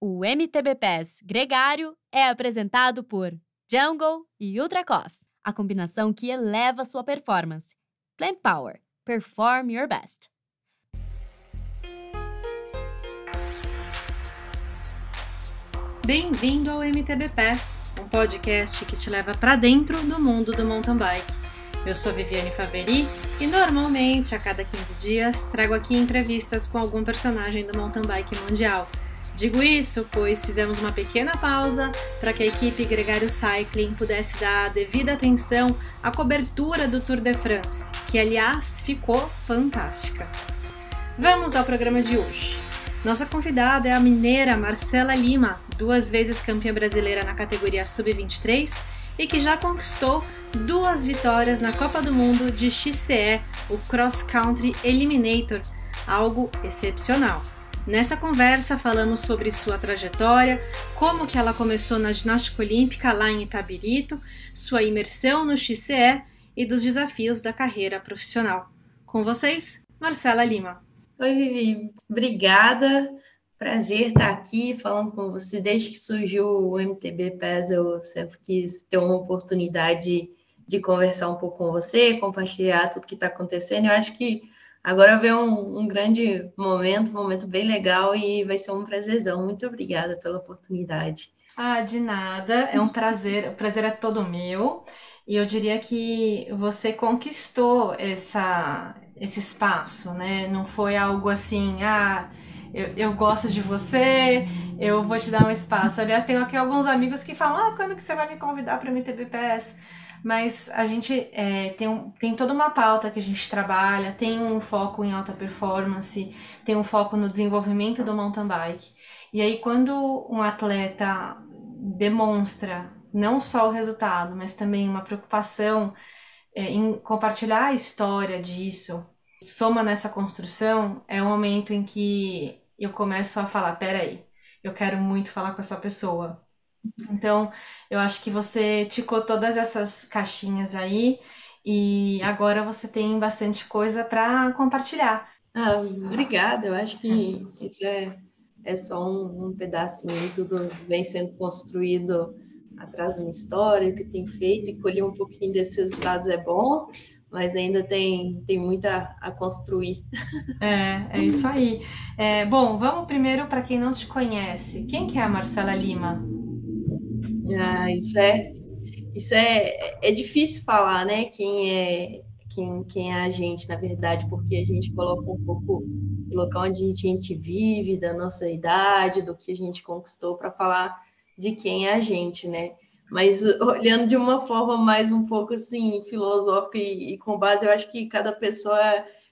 O MTB Pass Gregário é apresentado por Jungle e Ultra Coffee, a combinação que eleva sua performance. Plant Power. Perform your best. Bem-vindo ao MTB Pass, um podcast que te leva para dentro do mundo do mountain bike. Eu sou Viviane Faveri e normalmente a cada 15 dias trago aqui entrevistas com algum personagem do mountain bike mundial. Digo isso pois fizemos uma pequena pausa para que a equipe Gregário Cycling pudesse dar a devida atenção à cobertura do Tour de France, que aliás ficou fantástica. Vamos ao programa de hoje. Nossa convidada é a mineira Marcela Lima, duas vezes campeã brasileira na categoria Sub-23 e que já conquistou duas vitórias na Copa do Mundo de XCE, o Cross Country Eliminator, algo excepcional. Nessa conversa falamos sobre sua trajetória, como que ela começou na ginástica olímpica lá em Itabirito, sua imersão no XCE e dos desafios da carreira profissional. Com vocês, Marcela Lima. Oi, Vivi. Obrigada. Prazer estar aqui falando com você. Desde que surgiu o MTB PES, eu sempre quis ter uma oportunidade de conversar um pouco com você, compartilhar tudo que está acontecendo. Eu acho que agora vem um, um, grande momento, um momento bem legal e vai ser um prazerzão. Muito obrigada pela oportunidade. Ah, de nada. É um prazer. O prazer é todo meu. E eu diria que você conquistou essa, esse espaço, né? Não foi algo assim, ah, eu, eu gosto de você, eu vou te dar um espaço. Aliás, tenho aqui alguns amigos que falam, ah, quando que você vai me convidar para o MTBPS? Mas a gente é, tem, um, tem toda uma pauta que a gente trabalha, tem um foco em alta performance, tem um foco no desenvolvimento do mountain bike. E aí, quando um atleta demonstra não só o resultado, mas também uma preocupação é, em compartilhar a história disso, soma nessa construção, é o momento em que eu começo a falar: peraí, eu quero muito falar com essa pessoa. Então, eu acho que você ticou todas essas caixinhas aí e agora você tem bastante coisa para compartilhar. Ah, obrigada, eu acho que isso é, é só um, um pedacinho, tudo vem sendo construído atrás de uma história, que tem feito, e colher um pouquinho desses resultados é bom, mas ainda tem, tem muita a construir. É, é isso aí. É, bom, vamos primeiro para quem não te conhece. Quem que é a Marcela Lima? Ah, isso é, isso é, é difícil falar, né? Quem é, quem, quem é a gente, na verdade, porque a gente coloca um pouco do local onde a gente vive, da nossa idade, do que a gente conquistou, para falar de quem é a gente, né? Mas olhando de uma forma mais um pouco assim filosófica e, e com base, eu acho que cada pessoa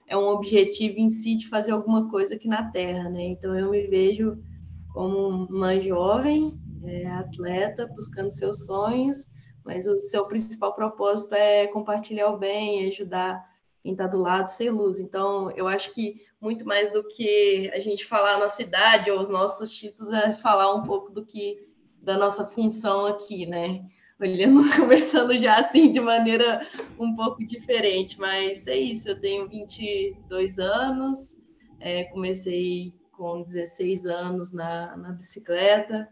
é, um objetivo em si de fazer alguma coisa aqui na Terra, né? Então eu me vejo como uma jovem é, atleta buscando seus sonhos, mas o seu principal propósito é compartilhar o bem, ajudar quem está do lado, ser luz. Então eu acho que muito mais do que a gente falar a nossa idade ou os nossos títulos é falar um pouco do que da nossa função aqui, né? Olhando, começando já assim de maneira um pouco diferente, mas é isso. Eu tenho 22 anos, é, comecei com 16 anos na, na bicicleta,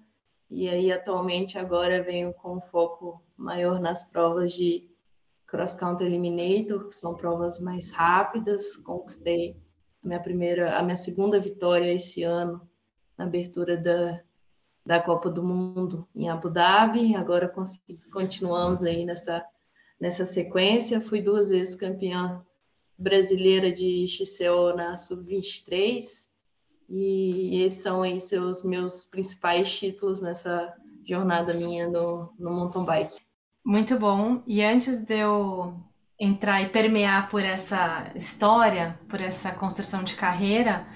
e aí atualmente agora venho com foco maior nas provas de cross country eliminator, que são provas mais rápidas. Conquistei a minha primeira, a minha segunda vitória esse ano na abertura da da Copa do Mundo em Abu Dhabi. Agora continuamos aí nessa, nessa sequência. Fui duas vezes campeã brasileira de XCO na Sub-23 e esses são aí seus meus principais títulos nessa jornada minha no, no mountain bike. Muito bom. E antes de eu entrar e permear por essa história, por essa construção de carreira,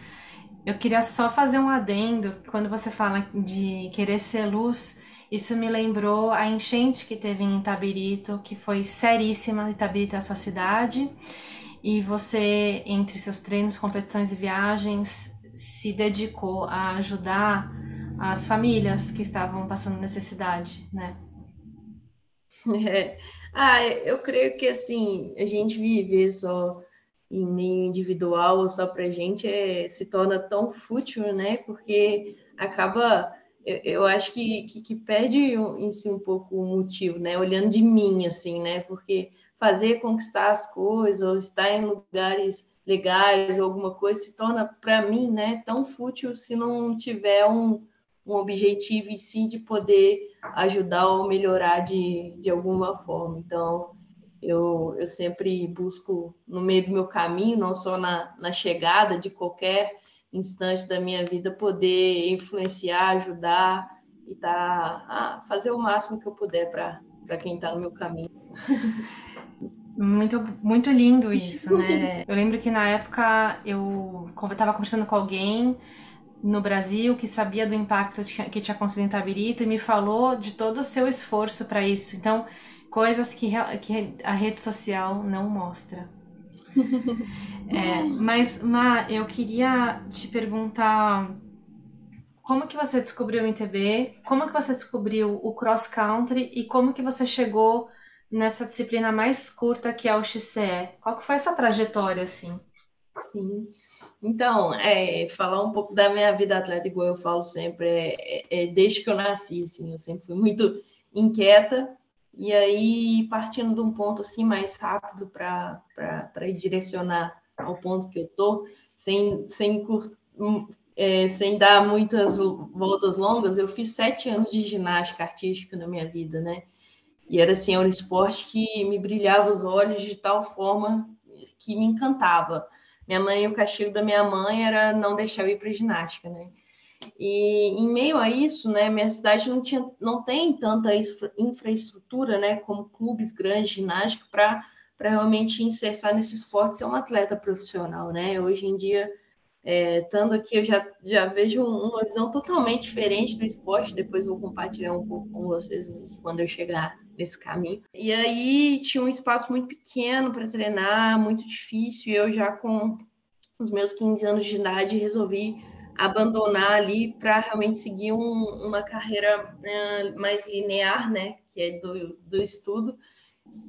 eu queria só fazer um adendo. Quando você fala de querer ser luz, isso me lembrou a enchente que teve em Itabirito, que foi seríssima. Itabirito é a sua cidade. E você, entre seus treinos, competições e viagens, se dedicou a ajudar as famílias que estavam passando necessidade, né? É. Ah, eu creio que assim, a gente vive só em meio individual ou só para gente é, se torna tão fútil, né? Porque acaba eu, eu acho que, que, que, perde em si um pouco o motivo, né? Olhando de mim, assim, né? Porque fazer conquistar as coisas, ou estar em lugares legais, ou alguma coisa, se torna, para mim, né, tão fútil se não tiver um, um objetivo em si de poder ajudar ou melhorar de, de alguma forma. Então, eu, eu sempre busco, no meio do meu caminho, não só na, na chegada de qualquer instante da minha vida poder influenciar, ajudar e tá, ah, fazer o máximo que eu puder para quem está no meu caminho. Muito, muito lindo isso, né? Eu lembro que na época eu estava conversando com alguém no Brasil que sabia do impacto que tinha acontecido em Tabirito e me falou de todo o seu esforço para isso. Então, coisas que, que a rede social não mostra. É, mas, Ma, eu queria te perguntar como que você descobriu o MTB, como que você descobriu o cross country e como que você chegou nessa disciplina mais curta que é o XCE. Qual que foi essa trajetória assim? Sim. Então, é, falar um pouco da minha vida atlética, igual eu falo sempre, é, é, é desde que eu nasci, assim, eu sempre fui muito inquieta, e aí partindo de um ponto assim mais rápido para ir direcionar ao ponto que eu tô, sem, sem, hum, é, sem dar muitas voltas longas, eu fiz sete anos de ginástica artística na minha vida, né? E era assim, era um esporte que me brilhava os olhos de tal forma que me encantava. Minha mãe, o castigo da minha mãe era não deixar eu ir para ginástica, né? E em meio a isso, né, minha cidade não, tinha, não tem tanta infraestrutura, né, como clubes grandes de ginástica para realmente insertar nesse esporte ser um atleta profissional, né? Hoje em dia, é, estando aqui, eu já, já vejo uma visão totalmente diferente do esporte. Depois vou compartilhar um pouco com vocês quando eu chegar nesse caminho. E aí tinha um espaço muito pequeno para treinar, muito difícil. E eu já com os meus 15 anos de idade resolvi abandonar ali para realmente seguir um, uma carreira né, mais linear, né? Que é do, do estudo.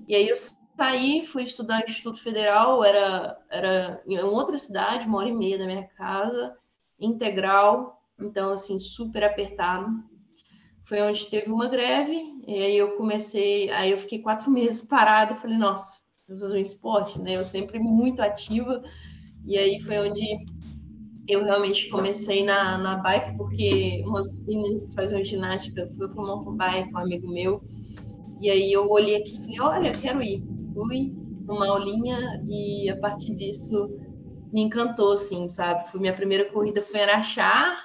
E aí eu saí, fui estudar no Instituto Federal, era, era em outra cidade, uma hora e meia da minha casa, integral, então, assim, super apertado. Foi onde teve uma greve, e aí eu comecei, aí eu fiquei quatro meses parada, falei, nossa, preciso fazer um esporte, né? Eu sempre muito ativa, e aí foi onde eu realmente comecei na, na bike, porque umas meninas que faziam ginástica, fui para uma bike um amigo meu, e aí eu olhei aqui e falei, olha, quero ir fui numa aulinha e a partir disso me encantou, assim, sabe? Foi minha primeira corrida foi em Araxá,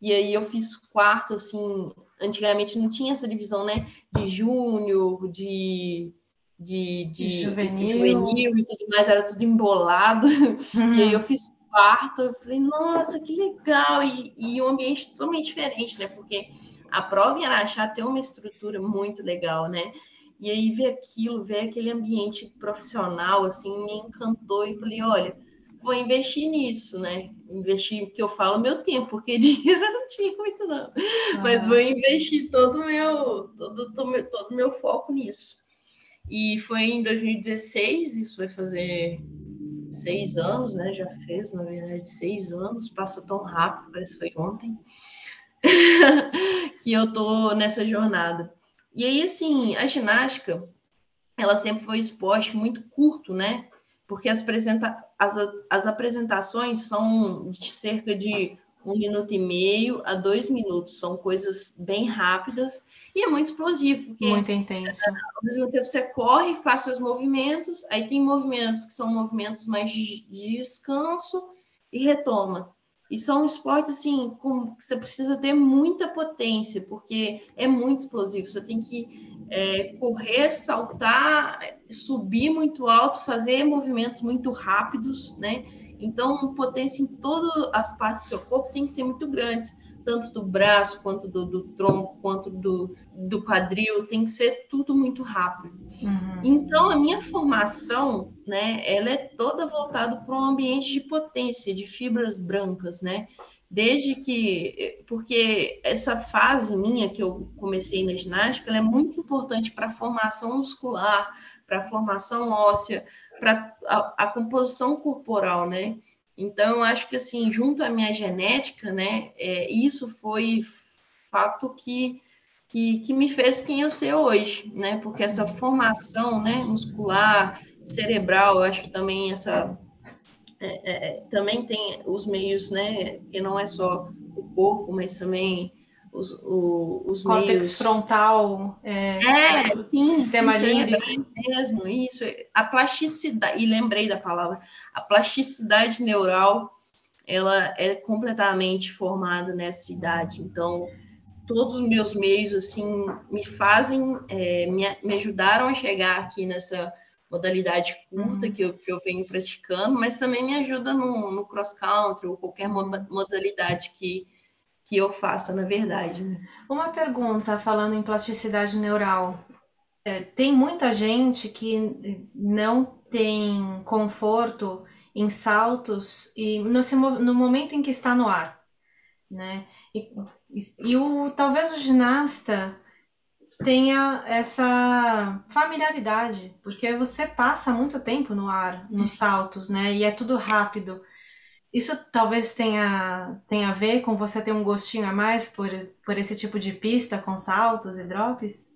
e aí eu fiz quarto, assim, antigamente não tinha essa divisão, né? De júnior, de, de, de, juvenil. de, juvenil. e tudo mais, era tudo embolado. Uhum. E aí eu fiz quarto, eu falei, nossa, que legal! E, e um ambiente totalmente diferente, né? Porque a prova em Araxá tem uma estrutura muito legal, né? E aí ver aquilo, ver aquele ambiente profissional, assim, me encantou e falei, olha, vou investir nisso, né? Investir, que eu falo, meu tempo, porque dinheiro eu não tinha muito, não. Ah. Mas vou investir todo o meu, todo, todo, todo meu foco nisso. E foi em 2016, isso vai fazer seis anos, né? Já fez, na verdade, seis anos, passa tão rápido, parece que foi ontem, que eu tô nessa jornada. E aí, assim, a ginástica, ela sempre foi esporte muito curto, né? Porque as, apresenta as, as apresentações são de cerca de um minuto e meio a dois minutos. São coisas bem rápidas e é muito explosivo. Porque, muito intenso. Ao mesmo tempo, você corre, faz seus movimentos, aí tem movimentos que são movimentos mais de descanso e retoma. E são esportes assim, com, que você precisa ter muita potência, porque é muito explosivo. Você tem que é, correr, saltar, subir muito alto, fazer movimentos muito rápidos, né? Então, potência em todas as partes do seu corpo tem que ser muito grande tanto do braço, quanto do, do tronco, quanto do, do, quadril, tem que ser tudo muito rápido. Uhum. Então, a minha formação, né, ela é toda voltada para um ambiente de potência, de fibras brancas, né? Desde que, porque essa fase minha que eu comecei na ginástica, ela é muito importante para a formação muscular, para a formação óssea, para a, a composição corporal, né? Então, acho que, assim, junto à minha genética, né, é, isso foi fato que, que, que me fez quem eu sou hoje, né? Porque essa formação, né, muscular, cerebral, eu acho que também essa é, é, também tem os meios, né? Que não é só o corpo, mas também os, o, os Córtex meios... frontal. É, é sim, sistema sim, límbico. mesmo, isso. A plasticidade, e lembrei da palavra, a plasticidade neural, ela é completamente formada nessa idade. Então, todos os meus meios, assim, me fazem, é, me, me ajudaram a chegar aqui nessa modalidade curta uhum. que, eu, que eu venho praticando, mas também me ajuda no, no cross-country ou qualquer modalidade que, que eu faça, na verdade. Né? Uma pergunta, falando em plasticidade neural. É, tem muita gente que não tem conforto em saltos e no, no momento em que está no ar, né? E, e, e o, talvez o ginasta tenha essa familiaridade, porque você passa muito tempo no ar, nos saltos, né? E é tudo rápido. Isso talvez tenha, tenha a ver com você ter um gostinho a mais por, por esse tipo de pista com saltos e drops?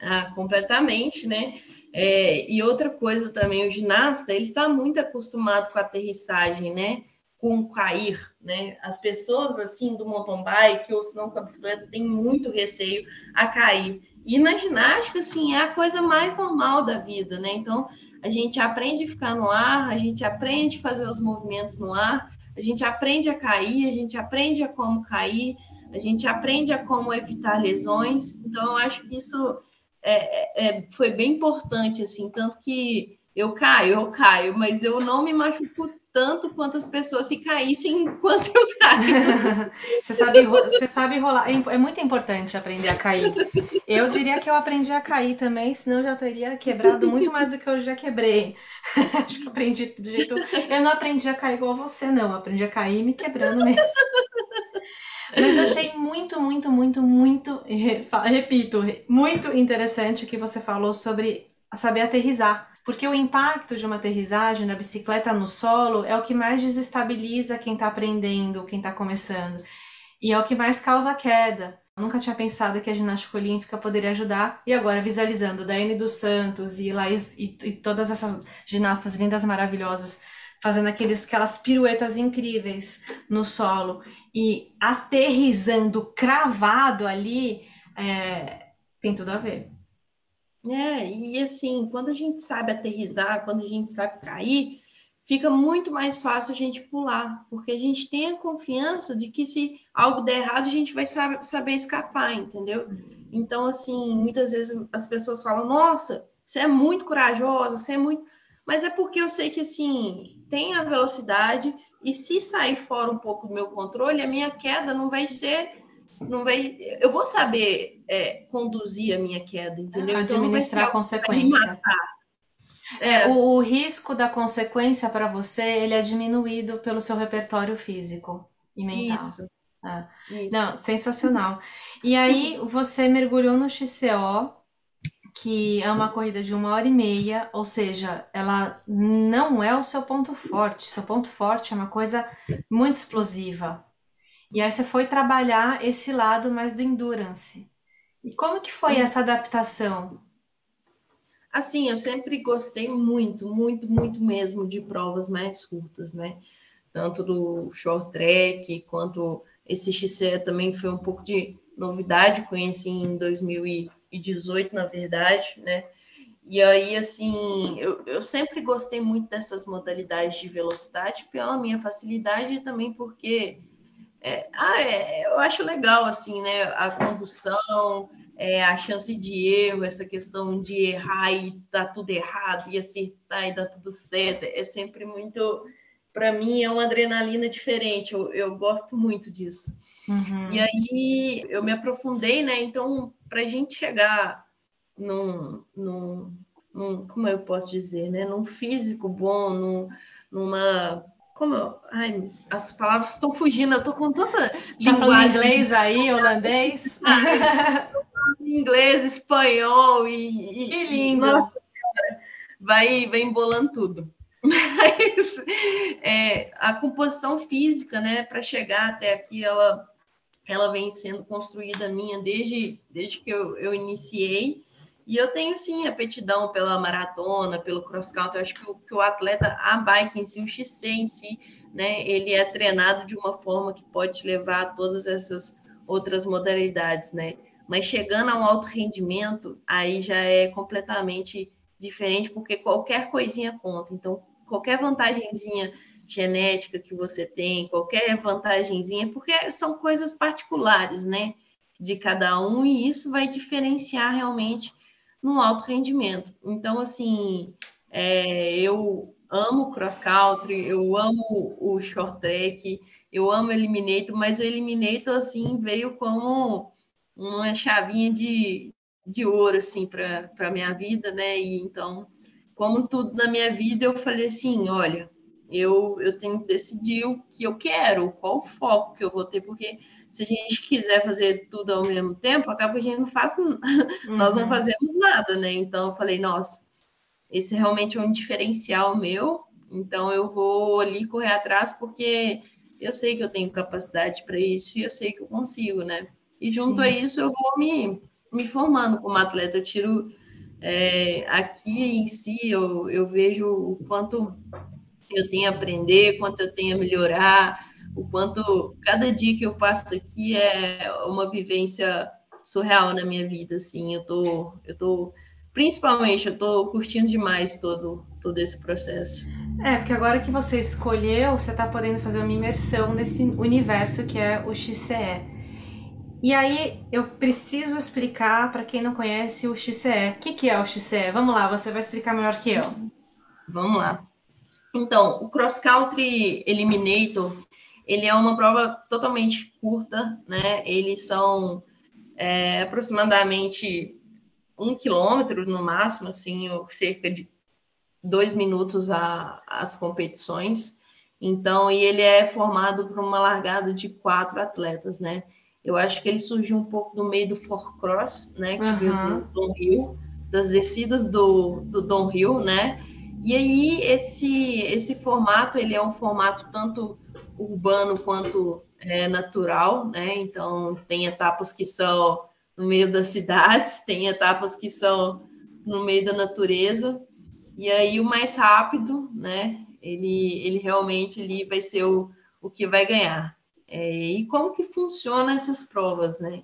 Ah, completamente, né? É, e outra coisa também, o ginasta, ele está muito acostumado com a aterrissagem, né? Com cair, né? As pessoas, assim, do mountain bike ou se não com a bicicleta, têm muito receio a cair. E na ginástica, assim, é a coisa mais normal da vida, né? Então, a gente aprende a ficar no ar, a gente aprende a fazer os movimentos no ar, a gente aprende a cair, a gente aprende a como cair, a gente aprende a como evitar lesões. Então, eu acho que isso é, é, foi bem importante, assim, tanto que eu caio, eu caio, mas eu não me machuco tanto quanto as pessoas se caíssem enquanto eu caio. você, sabe, você sabe rolar. É, é muito importante aprender a cair. Eu diria que eu aprendi a cair também, senão eu já teria quebrado muito mais do que eu já quebrei. Aprendi do jeito. Eu não aprendi a cair igual você, não. Eu aprendi a cair me quebrando mesmo. Mas eu achei muito, muito, muito, muito, repito, muito interessante o que você falou sobre saber aterrizar. Porque o impacto de uma aterrissagem na bicicleta no solo é o que mais desestabiliza quem está aprendendo, quem está começando. E é o que mais causa queda. Eu nunca tinha pensado que a ginástica olímpica poderia ajudar. E agora, visualizando Daiane dos Santos e Laís e, e todas essas ginastas lindas, maravilhosas, fazendo aqueles, aquelas piruetas incríveis no solo e aterrizando cravado ali, é, tem tudo a ver. É, e assim, quando a gente sabe aterrizar, quando a gente sabe cair, fica muito mais fácil a gente pular, porque a gente tem a confiança de que se algo der errado, a gente vai saber, saber escapar, entendeu? Então, assim, muitas vezes as pessoas falam, nossa, você é muito corajosa, você é muito. Mas é porque eu sei que, assim, tem a velocidade, e se sair fora um pouco do meu controle, a minha queda não vai ser não vai. Eu vou saber é, conduzir a minha queda, entendeu? Então, Administrar então, a consequência. É. O, o, risco da consequência para você ele é diminuído pelo seu repertório físico e mental. Isso. É. Isso. Não, sensacional. E aí você mergulhou no XCO, que é uma corrida de uma hora e meia, ou seja, ela não é o seu ponto forte. Seu ponto forte é uma coisa muito explosiva. E aí você foi trabalhar esse lado mais do endurance. E como que foi essa adaptação? Assim, eu sempre gostei muito, muito, muito mesmo de provas mais curtas, né? Tanto do short track quanto esse XC também foi um pouco de novidade, conheci em 2018, na verdade, né? E aí, assim, eu, eu sempre gostei muito dessas modalidades de velocidade pela minha facilidade e também porque é, ah, é, eu acho legal, assim, né? A condução, é, a chance de erro, essa questão de errar e dar tudo errado, e acertar e dar tudo certo, é sempre muito. Para mim, é uma adrenalina diferente, eu, eu gosto muito disso. Uhum. E aí, eu me aprofundei, né? Então, para a gente chegar num, num, num, Como eu posso dizer, né? Num físico bom, num, numa como eu, ai, as palavras estão fugindo, eu estou com tanta tá inglês aí, holandês? inglês, espanhol e, que lindo. Nossa senhora, vai, vai embolando tudo. Mas é, a composição física, né, para chegar até aqui, ela ela vem sendo construída minha desde, desde que eu, eu iniciei. E eu tenho sim apetidão pela maratona, pelo cross country. Eu acho que o, que o atleta, a bike em si, o XC em si, né, ele é treinado de uma forma que pode levar a todas essas outras modalidades, né? Mas chegando a um alto rendimento, aí já é completamente diferente, porque qualquer coisinha conta. Então, qualquer vantagenzinha genética que você tem, qualquer vantagenzinha, porque são coisas particulares, né? De cada um, e isso vai diferenciar realmente no alto rendimento. Então, assim, é, eu amo cross country, eu amo o short track, eu amo o Eliminator, mas o Eliminator, assim, veio como uma chavinha de, de ouro, assim, para a minha vida, né? E então, como tudo na minha vida, eu falei assim: olha, eu, eu tenho que decidir o que eu quero, qual o foco que eu vou ter, porque se a gente quiser fazer tudo ao mesmo tempo, acaba que a gente não faz, uhum. nós não uhum. fazemos nada, né? Então, eu falei: nossa, esse realmente é um diferencial meu, então eu vou ali correr atrás, porque eu sei que eu tenho capacidade para isso e eu sei que eu consigo, né? E junto Sim. a isso, eu vou me, me formando como atleta. Eu tiro é, aqui em si, eu, eu vejo o quanto eu tenho a aprender, quanto eu tenho a melhorar, o quanto cada dia que eu passo aqui é uma vivência surreal na minha vida, assim. Eu tô, eu tô principalmente, eu tô curtindo demais todo, todo esse processo. É, porque agora que você escolheu, você tá podendo fazer uma imersão nesse universo que é o XCE. E aí eu preciso explicar para quem não conhece o XCE. O que, que é o XCE? Vamos lá, você vai explicar melhor que eu. Vamos lá. Então, o Cross Country Eliminator, ele é uma prova totalmente curta, né? Eles são é, aproximadamente um quilômetro no máximo, assim, ou cerca de dois minutos a, as competições. Então, e ele é formado por uma largada de quatro atletas, né? Eu acho que ele surgiu um pouco do meio do Four Cross, né? Que uhum. veio do Don Hill, das descidas do, do Don Hill, né? E aí esse esse formato ele é um formato tanto urbano quanto é, natural, né? Então tem etapas que são no meio das cidades, tem etapas que são no meio da natureza. E aí o mais rápido, né? Ele ele realmente ele vai ser o, o que vai ganhar. É, e como que funciona essas provas, né?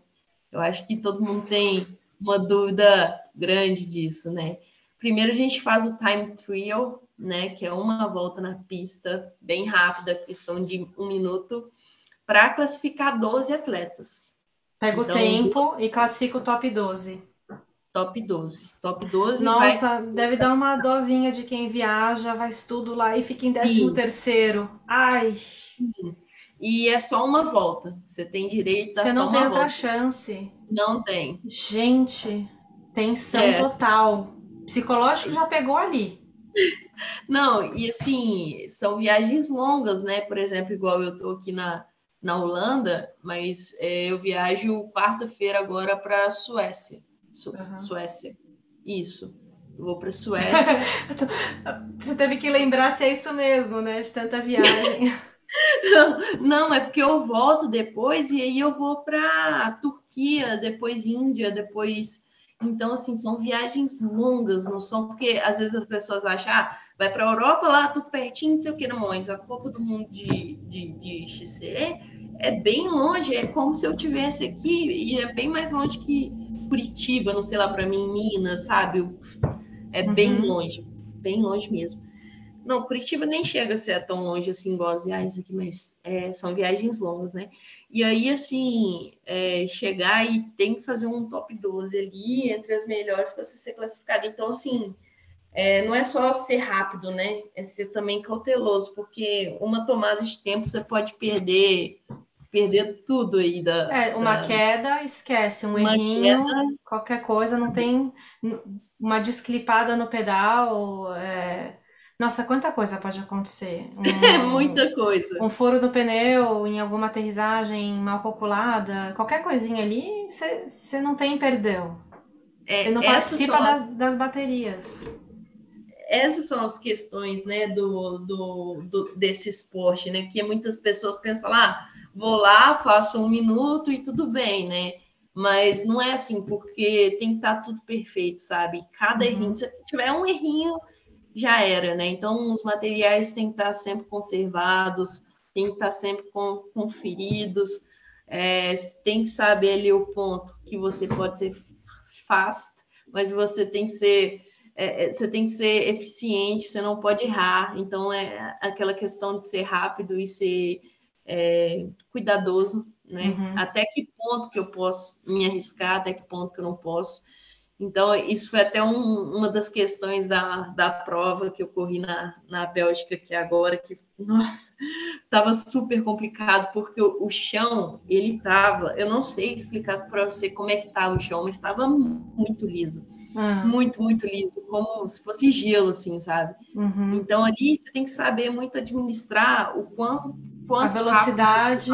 Eu acho que todo mundo tem uma dúvida grande disso, né? Primeiro a gente faz o time trial, né? Que é uma volta na pista, bem rápida, questão de um minuto, para classificar 12 atletas. Pega então, o tempo e classifica o top 12. Top 12. Top 12. Nossa, vai... deve dar uma dosinha de quem viaja, vai tudo lá e fica em 13 terceiro. Ai. Sim e é só uma volta. Você tem direito a Você não tem outra volta. chance. Não tem. Gente, tensão é. total. Psicológico já pegou ali. Não, e assim, são viagens longas, né? Por exemplo, igual eu tô aqui na, na Holanda, mas é, eu viajo quarta-feira agora para Suécia. Su uhum. Suécia. Isso. Eu vou para Suécia. Você teve que lembrar se é isso mesmo, né? De tanta viagem. Não, é porque eu volto depois e aí eu vou para Turquia, depois Índia, depois. Então, assim, são viagens longas, não são porque às vezes as pessoas acham, ah, vai para a Europa lá, tudo pertinho, não sei o que, não, mas a Copa do Mundo de, de, de XCE é bem longe, é como se eu tivesse aqui, e é bem mais longe que Curitiba, não sei lá, para mim, Minas, sabe? É bem uhum. longe, bem longe mesmo. Não, Curitiba nem chega a ser tão longe assim, igual as viagens aqui, mas é, são viagens longas, né? E aí, assim, é, chegar e tem que fazer um top 12 ali, entre as melhores para você ser classificado. Então, assim, é, não é só ser rápido, né? É ser também cauteloso, porque uma tomada de tempo você pode perder perder tudo aí da. É, uma da... queda, esquece, um uma errinho, queda... qualquer coisa, não tem uma desclipada no pedal. É nossa, quanta coisa pode acontecer. Um, é muita coisa. Um furo do pneu em alguma aterrissagem mal calculada, qualquer coisinha ali, você não tem perdão. Você é, não participa das, as... das baterias. Essas são as questões, né, do, do, do, desse esporte, né, que muitas pessoas pensam, ah, vou lá, faço um minuto e tudo bem, né? Mas não é assim, porque tem que estar tá tudo perfeito, sabe? Cada uhum. errinho, se tiver um errinho, já era, né? Então, os materiais têm que estar sempre conservados, têm que estar sempre conferidos, é, tem que saber ali o ponto que você pode ser fast, mas você tem que ser é, é, você tem que ser eficiente, você não pode errar. Então, é aquela questão de ser rápido e ser é, cuidadoso, né? Uhum. Até que ponto que eu posso me arriscar, até que ponto que eu não posso. Então, isso foi até um, uma das questões da, da prova que eu corri na, na Bélgica aqui agora, que, nossa, estava super complicado, porque o, o chão, ele estava, eu não sei explicar para você como é que estava o chão, mas estava muito liso, uhum. muito, muito liso, como se fosse gelo, assim, sabe? Uhum. Então, ali você tem que saber muito administrar o quanto, quanto a velocidade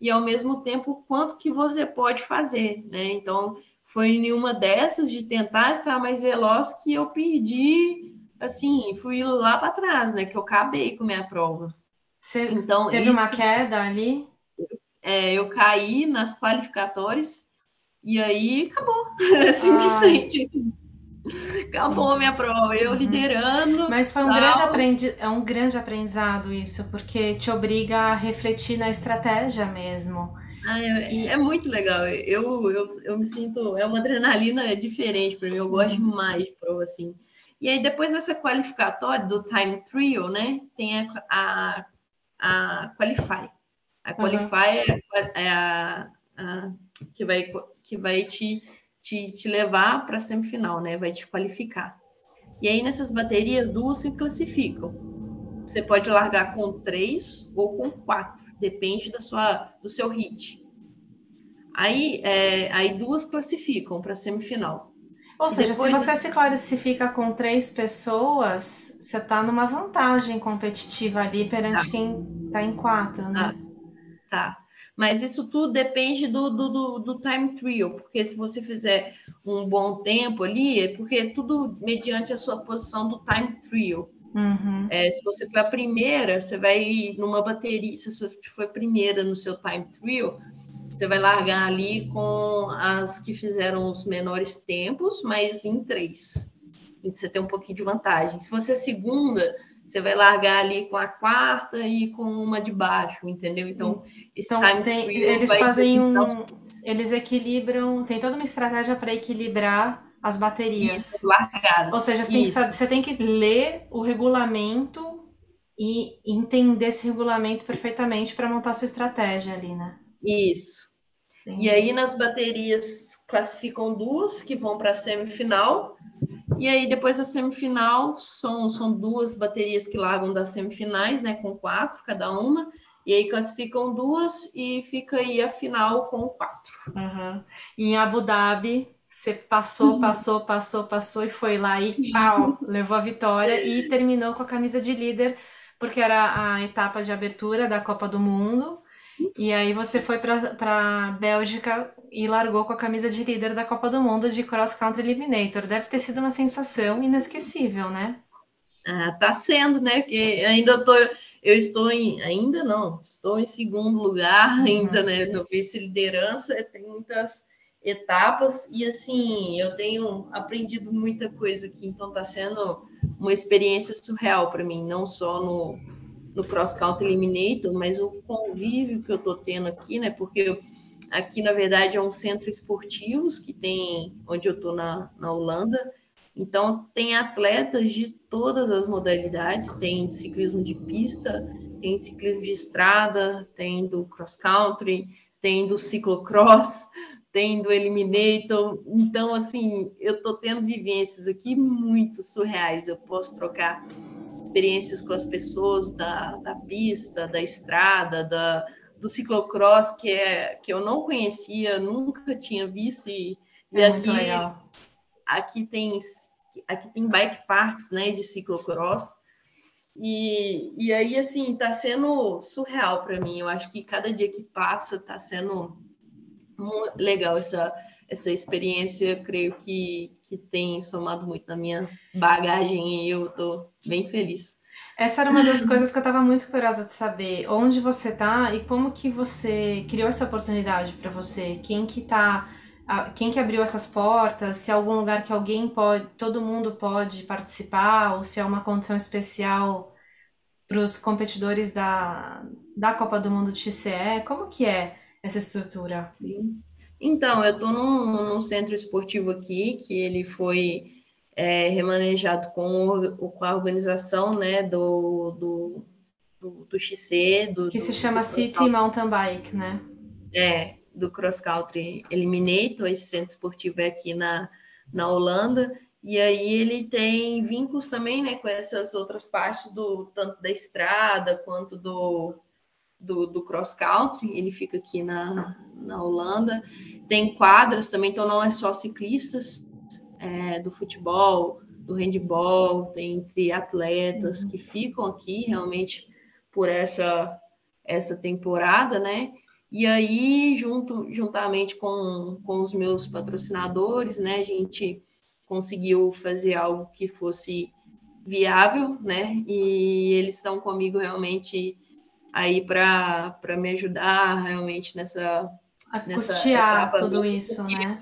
e ao mesmo tempo quanto que você pode fazer, né? Então, foi em uma dessas de tentar estar mais veloz que eu perdi, assim, fui lá para trás, né? Que eu acabei com minha prova. Você então, teve isso, uma queda ali? É, eu caí nas qualificatórias e aí acabou, simplesmente. Acabou a minha prova, eu uhum. liderando. Mas foi um grande, aprendi é um grande aprendizado isso, porque te obriga a refletir na estratégia mesmo. Ah, é, e... é, muito legal. Eu, eu, eu me sinto. É uma adrenalina diferente para mim. Eu gosto uhum. mais de prova assim. E aí, depois dessa qualificatória do Time Trio, né? Tem a, a, a Qualify. A Qualify uhum. é, é a, a, que vai, que vai te, te, te levar para a semifinal, né? Vai te qualificar. E aí, nessas baterias, duas se classificam. Você pode largar com três ou com quatro depende da sua, do seu hit. Aí, é, aí duas classificam para semifinal. Ou seja, se você se classifica com três pessoas, você está numa vantagem competitiva ali perante tá. quem está em quatro, né? Tá. tá. Mas isso tudo depende do, do, do, do, time trio, porque se você fizer um bom tempo ali, é porque é tudo mediante a sua posição do time trio. Uhum. É, se você foi a primeira, você vai numa bateria. Se você foi a primeira no seu time trio, você vai largar ali com as que fizeram os menores tempos, mas em três. E você tem um pouquinho de vantagem. Se você é segunda, você vai largar ali com a quarta e com uma de baixo, entendeu? Então, esse então, time tem, eles fazem um. Eles equilibram, tem toda uma estratégia para equilibrar as baterias. Isso, largado. Ou seja, você tem, que, você tem que ler o regulamento e entender esse regulamento perfeitamente para montar sua estratégia ali, né? Isso. Entendi. E aí nas baterias classificam duas que vão para a semifinal. E aí depois da semifinal são, são duas baterias que largam das semifinais, né, com quatro cada uma. E aí classificam duas e fica aí a final com quatro. Uhum. Em Abu Dhabi você passou, uhum. passou, passou, passou e foi lá e pau, levou a vitória e terminou com a camisa de líder, porque era a etapa de abertura da Copa do Mundo. E aí você foi para Bélgica e largou com a camisa de líder da Copa do Mundo de Cross Country Eliminator. Deve ter sido uma sensação inesquecível, né? Ah, tá sendo, né? Porque ainda tô, eu estou em, ainda não, estou em segundo lugar, ainda, uhum. né? No vice-liderança, tem muitas etapas e assim eu tenho aprendido muita coisa aqui então está sendo uma experiência surreal para mim não só no, no cross country eliminator mas o convívio que eu estou tendo aqui né porque aqui na verdade é um centro esportivos que tem onde eu estou na, na Holanda então tem atletas de todas as modalidades tem ciclismo de pista tem ciclismo de estrada tem do cross country tem do ciclocross tem do Eliminator. Então, assim, eu estou tendo vivências aqui muito surreais. Eu posso trocar experiências com as pessoas da, da pista, da estrada, da, do ciclocross, que, é, que eu não conhecia, nunca tinha visto. E, é aqui, aqui tem aqui tem bike parks né, de ciclocross. E, e aí, assim, está sendo surreal para mim. Eu acho que cada dia que passa está sendo legal essa, essa experiência, creio que, que tem somado muito na minha bagagem e eu estou bem feliz. Essa era uma das coisas que eu estava muito curiosa de saber. Onde você tá e como que você criou essa oportunidade para você? Quem que tá quem que abriu essas portas, se é algum lugar que alguém pode, todo mundo pode participar, ou se é uma condição especial para os competidores da, da Copa do Mundo TCE, como que é essa estrutura? Sim. Então, eu estou num, num, centro esportivo aqui, que ele foi é, remanejado com, com a organização né, do, do, do, do XC. Do, que se chama City Mountain Bike, né? É, do Cross Country Eliminator, esse centro esportivo é aqui na, na Holanda. E aí ele tem vínculos também né, com essas outras partes do tanto da estrada quanto do, do, do cross country, ele fica aqui na, na Holanda. Tem quadras também, então não é só ciclistas é, do futebol, do handball, tem triatletas que ficam aqui realmente por essa, essa temporada, né? E aí, junto, juntamente com, com os meus patrocinadores, né, a gente conseguiu fazer algo que fosse viável, né? E eles estão comigo realmente aí para me ajudar realmente nessa. A nessa custear tudo isso, né?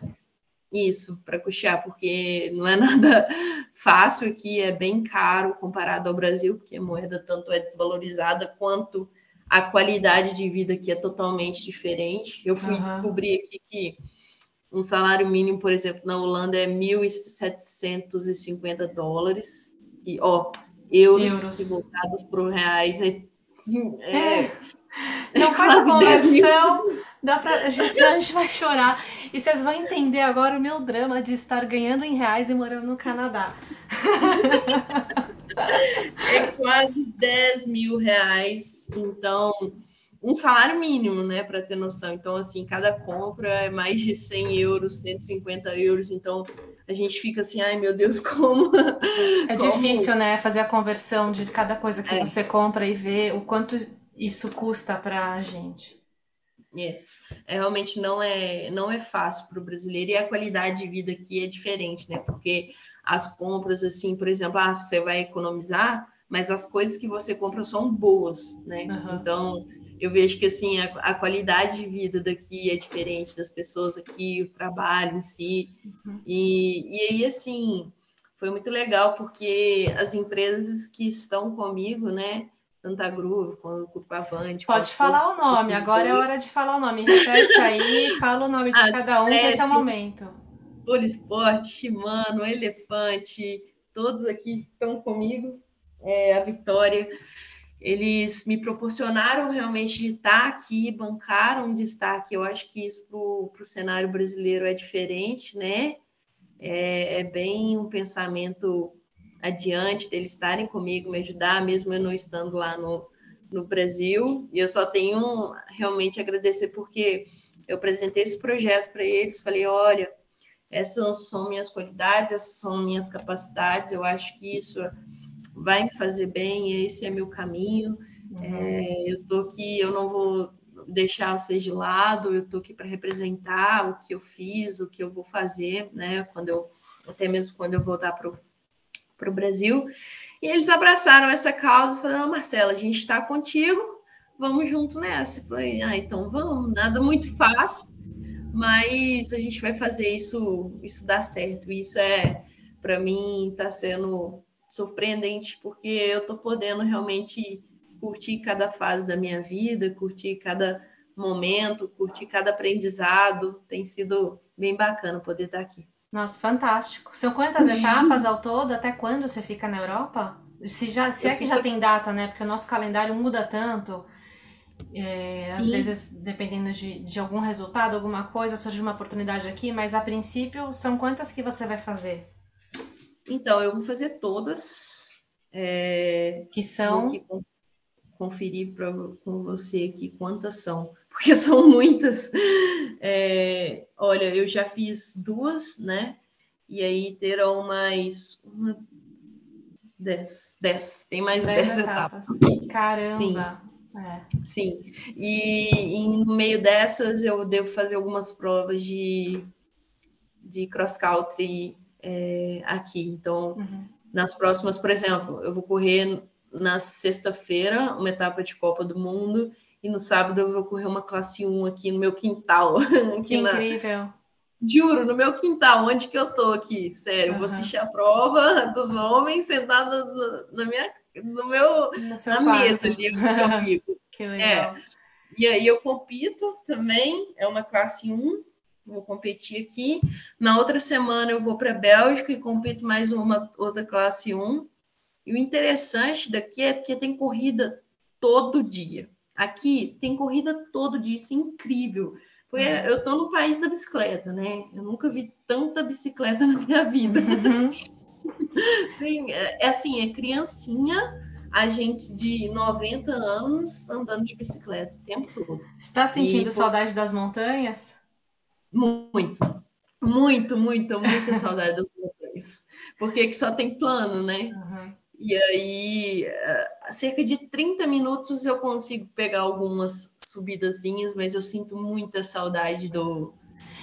Isso, para custear, porque não é nada fácil aqui, é bem caro comparado ao Brasil, porque a moeda tanto é desvalorizada quanto a qualidade de vida aqui é totalmente diferente. Eu fui uhum. descobrir aqui que um salário mínimo, por exemplo, na Holanda é 1.750 dólares. E, ó, euros, euros. voltados para reais é é. é. Não faz a conversão, dá pra, a, gente, a gente vai chorar. E vocês vão entender agora o meu drama de estar ganhando em reais e morando no Canadá. É quase 10 mil reais. Então, um salário mínimo, né, para ter noção. Então, assim, cada compra é mais de 100 euros, 150 euros. Então, a gente fica assim, ai meu Deus, como. É como... difícil, né, fazer a conversão de cada coisa que é. você compra e ver o quanto isso custa para a gente. Yes. É, realmente não é, não é fácil para o brasileiro e a qualidade de vida aqui é diferente, né? Porque as compras, assim, por exemplo, ah, você vai economizar, mas as coisas que você compra são boas, né? Uhum. Então, eu vejo que assim a, a, qualidade de vida daqui é diferente das pessoas aqui, o trabalho em si. Uhum. E, e aí, assim, foi muito legal porque as empresas que estão comigo, né? Tanto a Groove quanto o Avante. Pode falar o nome, agora é hora de falar o nome. Repete aí, fala o nome de cada um, esse é o momento. Polisport, Shimano, Elefante, todos aqui estão comigo. É, a Vitória eles me proporcionaram realmente de estar aqui, bancaram de estar aqui. Eu acho que isso para o cenário brasileiro é diferente, né? É, é, bem um pensamento adiante deles estarem comigo, me ajudar, mesmo eu não estando lá no, no Brasil. E eu só tenho realmente agradecer porque eu apresentei esse projeto para eles, falei, olha, essas são minhas qualidades, essas são minhas capacidades, eu acho que isso vai me fazer bem, esse é meu caminho. Uhum. É, eu tô aqui, eu não vou deixar vocês de lado, eu tô aqui para representar o que eu fiz, o que eu vou fazer, né? Quando eu, até mesmo quando eu voltar para o Brasil. E eles abraçaram essa causa, falando, Marcela, a gente está contigo, vamos junto nessa. Eu falei, ah, então vamos, nada muito fácil, mas a gente vai fazer isso, isso dar certo. Isso é, para mim, está sendo surpreendente, porque eu estou podendo realmente curtir cada fase da minha vida, curtir cada momento, curtir cada aprendizado. Tem sido bem bacana poder estar aqui. Nossa, fantástico. São quantas etapas ao todo? Até quando você fica na Europa? Se, já, se é que já tem data, né? Porque o nosso calendário muda tanto. É, às vezes, dependendo de, de algum resultado, alguma coisa, surge uma oportunidade aqui, mas a princípio, são quantas que você vai fazer? Então, eu vou fazer todas. É, que são. Vou conferir pra, com você aqui quantas são, porque são muitas. É, olha, eu já fiz duas, né? E aí terão mais uma, dez, dez. Tem mais dez, dez etapas. etapas. Caramba! Sim. É. Sim, e, e, no meio dessas eu devo fazer algumas provas de, de cross-country é, aqui. Então, uhum. nas próximas, por exemplo, eu vou correr na sexta-feira uma etapa de Copa do Mundo e no sábado eu vou correr uma classe 1 aqui no meu quintal. que incrível! Juro, no meu quintal, onde que eu tô aqui? Sério, uhum. vou assistir a prova dos homens sentado no, na minha, no meu, no na quarto. mesa ali onde eu fico. que legal. É. E aí eu compito também, é uma classe 1, vou competir aqui. Na outra semana eu vou para a Bélgica e compito mais uma outra classe 1. E o interessante daqui é que tem corrida todo dia. Aqui tem corrida todo dia, isso é incrível. Porque uhum. eu estou no país da bicicleta, né? Eu nunca vi tanta bicicleta na minha vida. Uhum. tem, é, é assim, é criancinha a gente de 90 anos andando de bicicleta o tempo todo. Está sentindo e, saudade das montanhas? Muito, muito, muito, muita saudade das montanhas. Porque aqui só tem plano, né? Uhum. E aí, a cerca de 30 minutos eu consigo pegar algumas subidazinhas, mas eu sinto muita saudade do,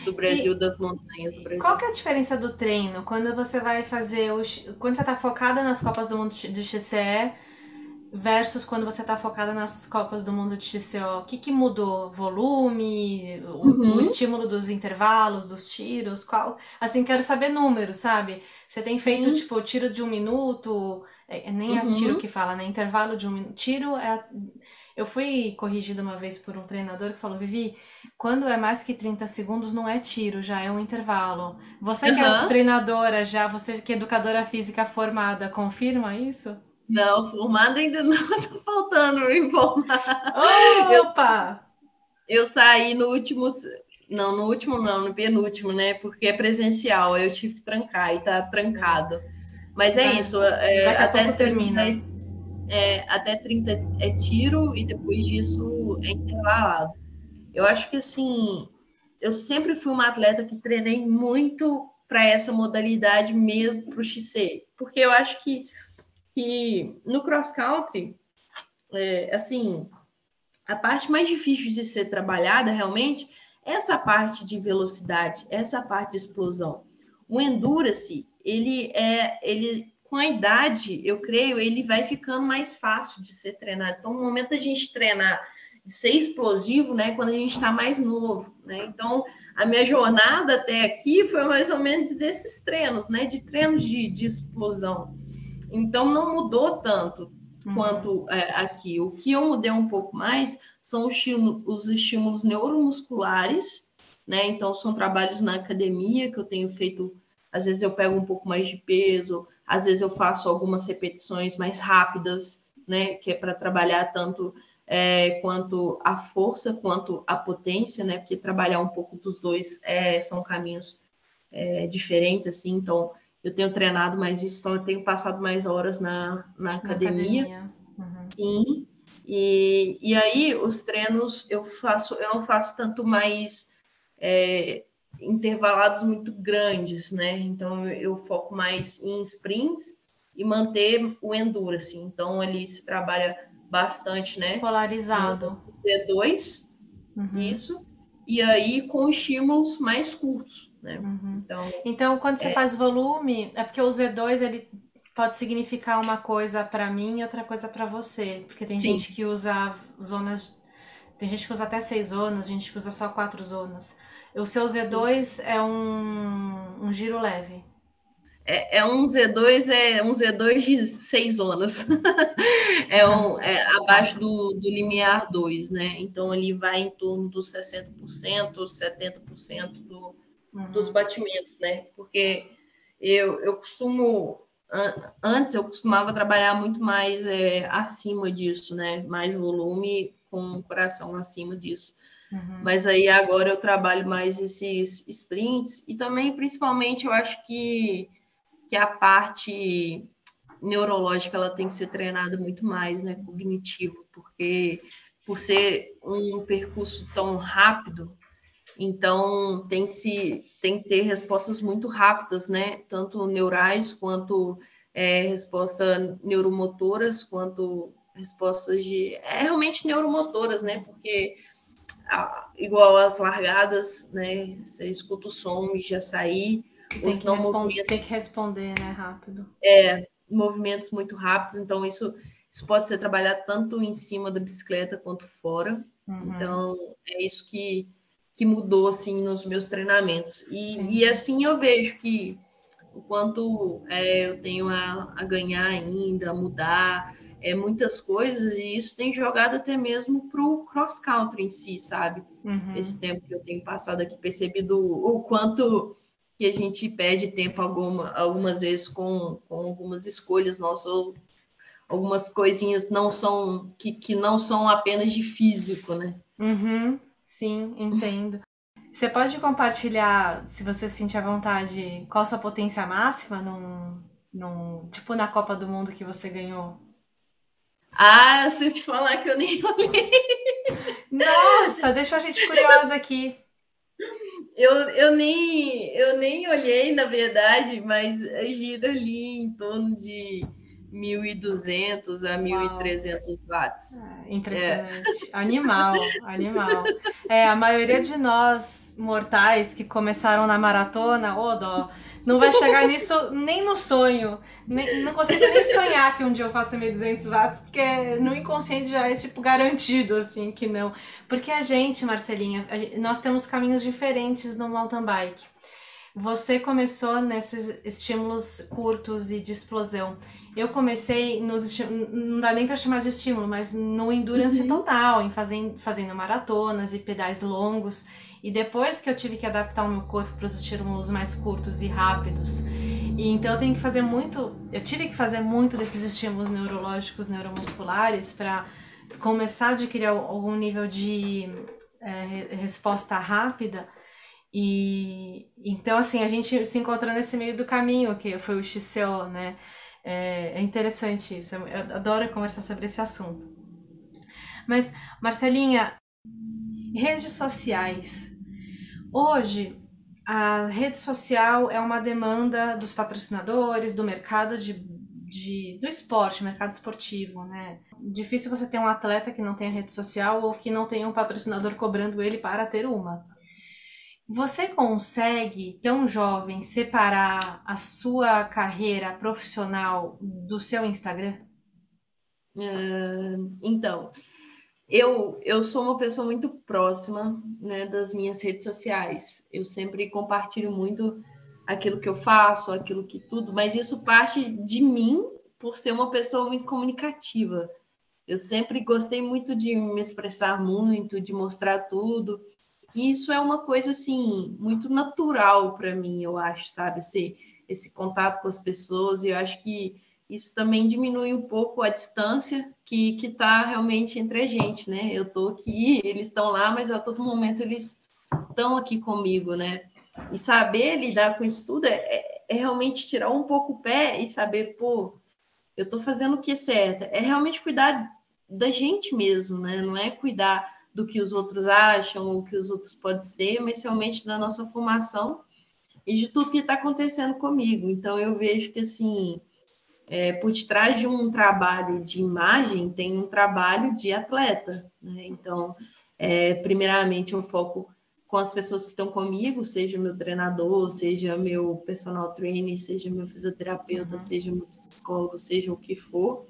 do Brasil, e das montanhas do Brasil. Qual que é a diferença do treino quando você vai fazer os. Quando você está focada nas Copas do Mundo de XCE versus quando você está focada nas Copas do Mundo de XCO? O que, que mudou? Volume? O, uhum. o, estímulo dos intervalos, dos tiros? Qual? Assim, quero saber números, sabe? Você tem feito, uhum. tipo, tiro de um minuto, é, é nem uhum. é tiro que fala, né? Intervalo de um minuto. Tiro é. Eu fui corrigida uma vez por um treinador que falou: Vivi, quando é mais que 30 segundos, não é tiro, já é um intervalo. Você que é treinadora já, você que é educadora física formada, confirma isso? Não, formada ainda não, tá faltando me informar. Opa! Eu, eu saí no último. Não, no último não, no penúltimo, né? Porque é presencial, eu tive que trancar e tá trancado. Mas é Mas, isso, é, até 30, termina. É, até 30 é tiro e depois disso é intervalado. Eu acho que assim, eu sempre fui uma atleta que treinei muito para essa modalidade mesmo para o XC, porque eu acho que que no cross country, é, assim, a parte mais difícil de ser trabalhada realmente é essa parte de velocidade, essa parte de explosão. O endurance, ele é, ele com a idade, eu creio, ele vai ficando mais fácil de ser treinado. Então, no momento da gente treinar ser explosivo, né, quando a gente está mais novo, né? Então, a minha jornada até aqui foi mais ou menos desses treinos, né, de treinos de, de explosão. Então, não mudou tanto uhum. quanto é, aqui. O que eu mudei um pouco mais são os estímulos, os estímulos neuromusculares, né? Então, são trabalhos na academia que eu tenho feito. Às vezes eu pego um pouco mais de peso, às vezes eu faço algumas repetições mais rápidas, né? Que é para trabalhar tanto é, quanto a força quanto a potência, né? Porque trabalhar um pouco dos dois é, são caminhos é, diferentes, assim. Então, eu tenho treinado mais isso, então eu tenho passado mais horas na, na academia. Na academia. Uhum. Sim. E, e aí os treinos eu faço, eu não faço tanto mais é, intervalados muito grandes, né? Então eu foco mais em sprints e manter o endurance. Então ali se trabalha bastante, né? Polarizado. D2, uhum. isso. E aí com estímulos mais curtos né? Uhum. Então, então, quando você é... faz volume, é porque o Z2 ele pode significar uma coisa para mim e outra coisa para você, porque tem Sim. gente que usa zonas, tem gente que usa até seis zonas, gente que usa só quatro zonas. O seu Z2 é um, um giro leve. É, é, um Z2, é um Z2 de seis zonas. é, um, é abaixo do, do limiar 2, né? Então ele vai em torno dos 60%, 70% do, uhum. dos batimentos, né? Porque eu, eu costumo antes eu costumava trabalhar muito mais é, acima disso, né? Mais volume com o coração acima disso. Uhum. Mas aí agora eu trabalho mais esses sprints e também, principalmente, eu acho que, que a parte neurológica ela tem que ser treinada muito mais, né? Cognitivo, porque por ser um percurso tão rápido, então, tem que, se, tem que ter respostas muito rápidas, né? Tanto neurais quanto é, respostas neuromotoras, quanto respostas de. É realmente neuromotoras, né? Porque, igual as largadas, né? Você escuta o som e já sair. Tem que, movimentos... tem que responder, né? Rápido. É, movimentos muito rápidos, então isso isso pode ser trabalhado tanto em cima da bicicleta quanto fora. Uhum. Então, é isso que, que mudou, assim, nos meus treinamentos. E, e assim eu vejo que o quanto é, eu tenho a, a, ganhar ainda, a mudar, é, muitas coisas, e isso tem jogado até mesmo para o cross-country em si, sabe? Uhum. Esse tempo que eu tenho passado aqui, percebido o quanto que a gente perde tempo alguma, algumas vezes com, com algumas escolhas nossas, ou algumas coisinhas não são que, que não são apenas de físico, né? Uhum. Sim, entendo. Você pode compartilhar, se você sentir à vontade, qual a sua potência máxima num, num, tipo na Copa do Mundo que você ganhou? Ah, se eu te falar que eu nem olhei. Nossa, deixa a gente curiosa aqui. Eu, eu, nem, eu nem olhei, na verdade, mas gira ali em torno de 1.200 a 1.300 watts. É, impressionante. É. Animal, animal. É, a maioria de nós mortais que começaram na maratona, ô oh, dó, não vai chegar nisso nem no sonho. Nem, não consigo nem sonhar que um dia eu faço 1.200 watts, porque no inconsciente já é, tipo, garantido, assim, que não. Porque a gente, Marcelinha, a gente, nós temos caminhos diferentes no mountain bike. Você começou nesses estímulos curtos e de explosão. Eu comecei nos não dá nem para chamar de estímulo, mas no endurance uhum. total, em fazendo, fazendo maratonas e pedais longos. E depois que eu tive que adaptar o meu corpo para os estímulos mais curtos e rápidos. E então eu tenho que fazer muito, eu tive que fazer muito desses estímulos neurológicos, neuromusculares para começar a adquirir algum nível de é, resposta rápida e então, assim, a gente se encontrou nesse meio do caminho, que foi o XCO, né? É, é interessante isso, eu adoro conversar sobre esse assunto. Mas, Marcelinha, redes sociais. Hoje, a rede social é uma demanda dos patrocinadores, do mercado de, de, do esporte, mercado esportivo, né? Difícil você ter um atleta que não tenha rede social ou que não tenha um patrocinador cobrando ele para ter uma. Você consegue, tão jovem, separar a sua carreira profissional do seu Instagram? Uh, então, eu, eu sou uma pessoa muito próxima né, das minhas redes sociais. Eu sempre compartilho muito aquilo que eu faço, aquilo que tudo, mas isso parte de mim por ser uma pessoa muito comunicativa. Eu sempre gostei muito de me expressar muito, de mostrar tudo. E isso é uma coisa assim muito natural para mim, eu acho, sabe? Esse, esse contato com as pessoas, e eu acho que isso também diminui um pouco a distância que está realmente entre a gente, né? Eu estou aqui, eles estão lá, mas a todo momento eles estão aqui comigo, né? E saber lidar com isso tudo é, é, é realmente tirar um pouco o pé e saber, pô, eu estou fazendo o que é certo. É realmente cuidar da gente mesmo, né? Não é cuidar do que os outros acham, ou que os outros podem ser, mas realmente da nossa formação e de tudo que está acontecendo comigo. Então, eu vejo que, assim, é, por detrás de um trabalho de imagem, tem um trabalho de atleta. Né? Então, é, primeiramente, eu foco com as pessoas que estão comigo, seja meu treinador, seja meu personal trainer, seja meu fisioterapeuta, uhum. seja meu psicólogo, seja o que for,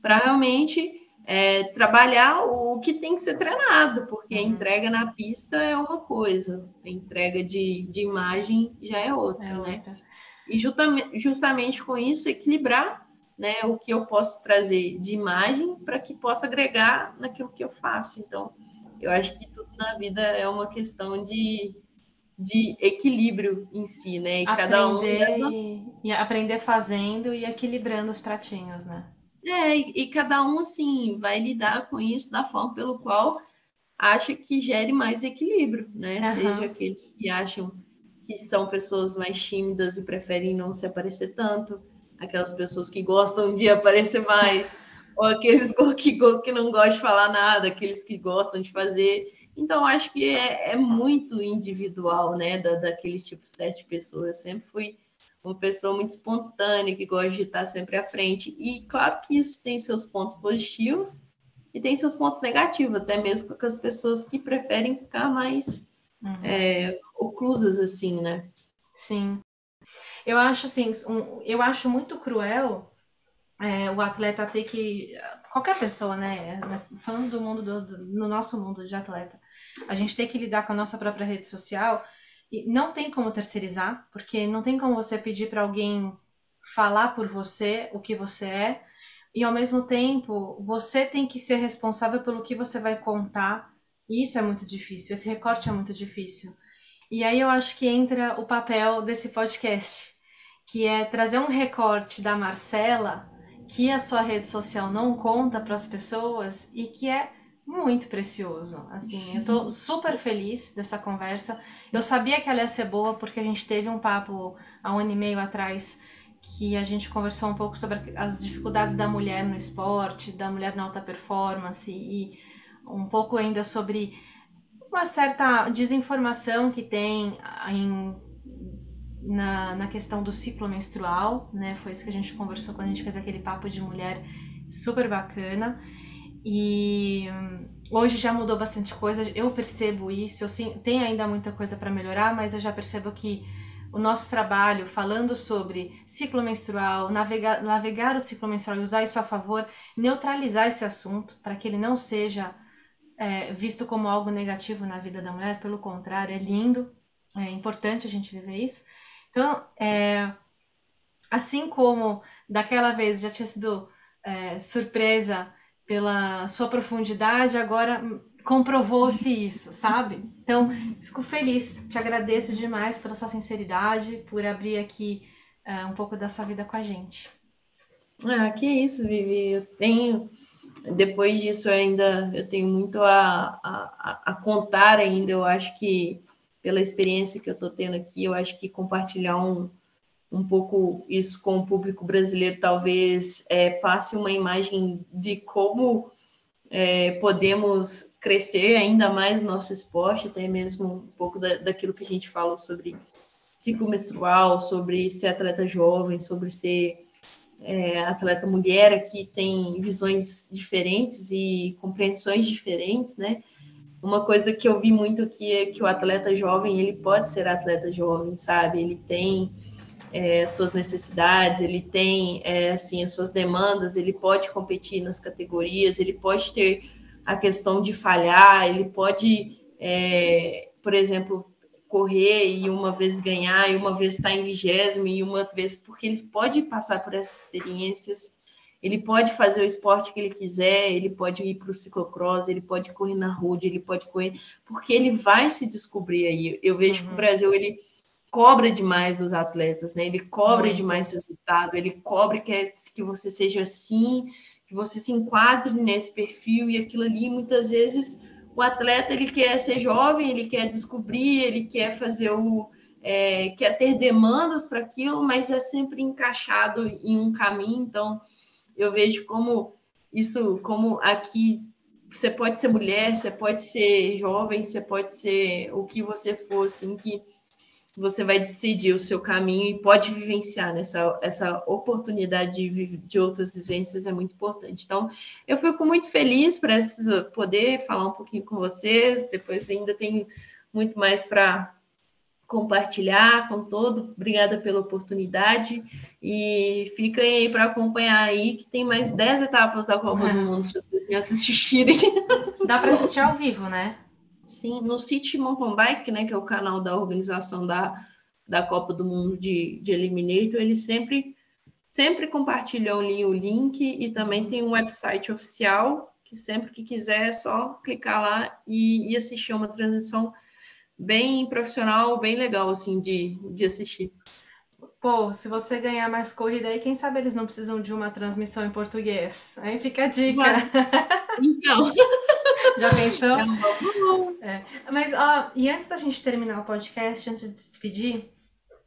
para realmente é, trabalhar o que tem que ser treinado, porque a uhum. entrega na pista é uma coisa, a entrega de, de imagem já é outra, é né? Outra. E justamente, justamente com isso, equilibrar né, o que eu posso trazer de imagem para que possa agregar naquilo que eu faço. Então, eu acho que tudo na vida é uma questão de, de equilíbrio em si, né? E aprender, cada um leva... e aprender fazendo e equilibrando os pratinhos, né? É, e, cada um, assim, vai lidar com isso da forma pelo qual acha que gere mais equilíbrio, né? Uhum. Seja aqueles que acham que são pessoas mais tímidas e preferem não se aparecer tanto, aquelas pessoas que gostam de aparecer mais, ou aqueles que, que não gostam de falar nada, aqueles que gostam de fazer. Então, acho que é, é muito individual, né? Da, daqueles tipo sete pessoas. Eu sempre fui uma pessoa muito espontânea, que gosta de estar sempre à frente. E claro que isso tem seus pontos positivos e tem seus pontos negativos, até mesmo com as pessoas que preferem ficar mais uhum. é, oclusas, assim, né? Sim. Eu acho assim, um, eu acho muito cruel é, o atleta ter que. Qualquer pessoa, né? Mas falando do mundo, do, do, no nosso mundo de atleta, a gente tem que lidar com a nossa própria rede social e não tem como terceirizar, porque não tem como você pedir para alguém falar por você o que você é, e ao mesmo tempo você tem que ser responsável pelo que você vai contar, e isso é muito difícil, esse recorte é muito difícil. E aí eu acho que entra o papel desse podcast, que é trazer um recorte da Marcela que a sua rede social não conta para as pessoas e que é muito precioso. Assim, eu tô super feliz dessa conversa. Eu sabia que ela ia ser boa porque a gente teve um papo há um ano e meio atrás que a gente conversou um pouco sobre as dificuldades da mulher no esporte, da mulher na alta performance e um pouco ainda sobre uma certa desinformação que tem em na, na questão do ciclo menstrual, né? Foi isso que a gente conversou quando a gente fez aquele papo de mulher super bacana. E hum, hoje já mudou bastante coisa, eu percebo isso. Eu sim, tem ainda muita coisa para melhorar, mas eu já percebo que o nosso trabalho falando sobre ciclo menstrual, navegar, navegar o ciclo menstrual e usar isso a favor, neutralizar esse assunto para que ele não seja é, visto como algo negativo na vida da mulher, pelo contrário, é lindo, é importante a gente viver isso. Então, é, assim como daquela vez já tinha sido é, surpresa pela sua profundidade, agora comprovou-se isso, sabe? Então, fico feliz, te agradeço demais pela sua sinceridade, por abrir aqui é, um pouco da sua vida com a gente. Ah, que isso, Vivi. Eu tenho, depois disso ainda, eu tenho muito a, a, a contar ainda. Eu acho que pela experiência que eu estou tendo aqui, eu acho que compartilhar um, um pouco isso com o público brasileiro talvez é, passe uma imagem de como é, podemos crescer ainda mais no nosso esporte, até mesmo um pouco da, daquilo que a gente falou sobre ciclo menstrual, sobre ser atleta jovem, sobre ser é, atleta mulher, que tem visões diferentes e compreensões diferentes, né? uma coisa que eu vi muito que é que o atleta jovem ele pode ser atleta jovem, sabe? Ele tem é, suas necessidades, ele tem é, assim as suas demandas, ele pode competir nas categorias, ele pode ter a questão de falhar, ele pode, é, por exemplo, correr e uma vez ganhar e uma vez estar em vigésimo e uma vez porque ele pode passar por essas experiências ele pode fazer o esporte que ele quiser, ele pode ir para o ciclocross, ele pode correr na road, ele pode correr, porque ele vai se descobrir aí. Eu vejo uhum. que o uhum. Brasil ele cobra demais dos atletas, né? Ele cobra Muito. demais resultado, ele cobra que, que você seja assim, que você se enquadre nesse perfil e aquilo ali, muitas vezes o atleta ele quer ser jovem, ele quer descobrir, ele quer fazer o é, quer ter demandas para aquilo, mas é sempre encaixado em um caminho, então eu vejo como isso, como aqui você pode ser mulher, você pode ser jovem, você pode ser o que você for, assim, que você vai decidir o seu caminho e pode vivenciar nessa essa oportunidade de, de outras vivências é muito importante. Então, eu fico muito feliz para poder falar um pouquinho com vocês. Depois ainda tem muito mais para compartilhar com todo. Obrigada pela oportunidade e fiquem aí para acompanhar aí que tem mais 10 etapas da Copa é. do Mundo para vocês me assistirem. Dá para assistir ao vivo, né? Sim, no City Mountain Bike, né, que é o canal da organização da, da Copa do Mundo de, de Eliminator, eles sempre sempre compartilham ali o link e também tem um website oficial que sempre que quiser é só clicar lá e, e assistir uma transmissão bem profissional, bem legal, assim, de, de assistir. Pô, se você ganhar mais corrida aí, quem sabe eles não precisam de uma transmissão em português? Aí fica a dica. Então. Já pensou? É. Mas, ó, e antes da gente terminar o podcast, antes de despedir,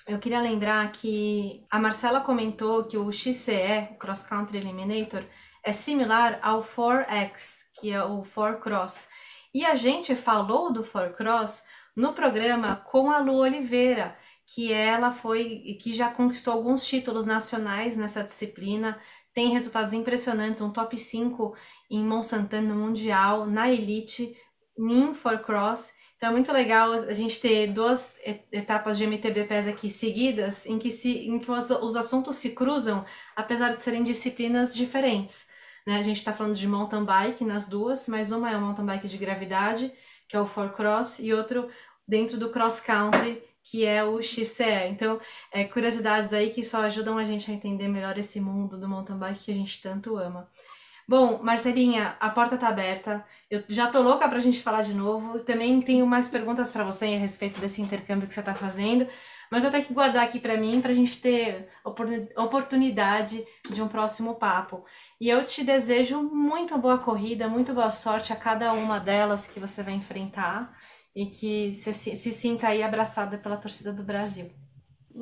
eu queria lembrar que a Marcela comentou que o XCE, o Cross Country Eliminator, é similar ao 4X, que é o 4Cross. E a gente falou do 4Cross no programa com a Lu Oliveira, que ela foi que já conquistou alguns títulos nacionais nessa disciplina, tem resultados impressionantes, um top 5 em Monsanto no Mundial, na Elite, em for Cross. Então é muito legal a gente ter duas etapas de MTB PES aqui seguidas, em que, se, em que os, os assuntos se cruzam, apesar de serem disciplinas diferentes. Né? A gente está falando de mountain bike nas duas, mas uma é o mountain bike de gravidade, que é o four cross, e outro dentro do cross country, que é o XCE. Então, é, curiosidades aí que só ajudam a gente a entender melhor esse mundo do mountain bike que a gente tanto ama. Bom, Marcelinha, a porta tá aberta. Eu já tô louca pra gente falar de novo. Também tenho mais perguntas para você a respeito desse intercâmbio que você tá fazendo, mas eu tenho que guardar aqui para mim pra gente ter oportunidade de um próximo papo. E eu te desejo muito boa corrida, muito boa sorte a cada uma delas que você vai enfrentar e que se, se sinta aí abraçada pela torcida do Brasil.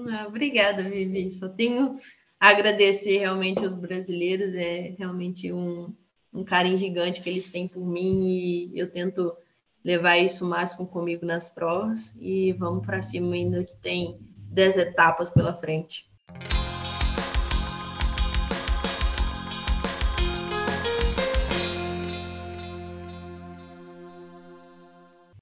Ah, obrigada, Vivi. Só tenho agradecer realmente os brasileiros, é realmente um, um carinho gigante que eles têm por mim e eu tento levar isso o máximo comigo nas provas e vamos para cima ainda que tem 10 etapas pela frente.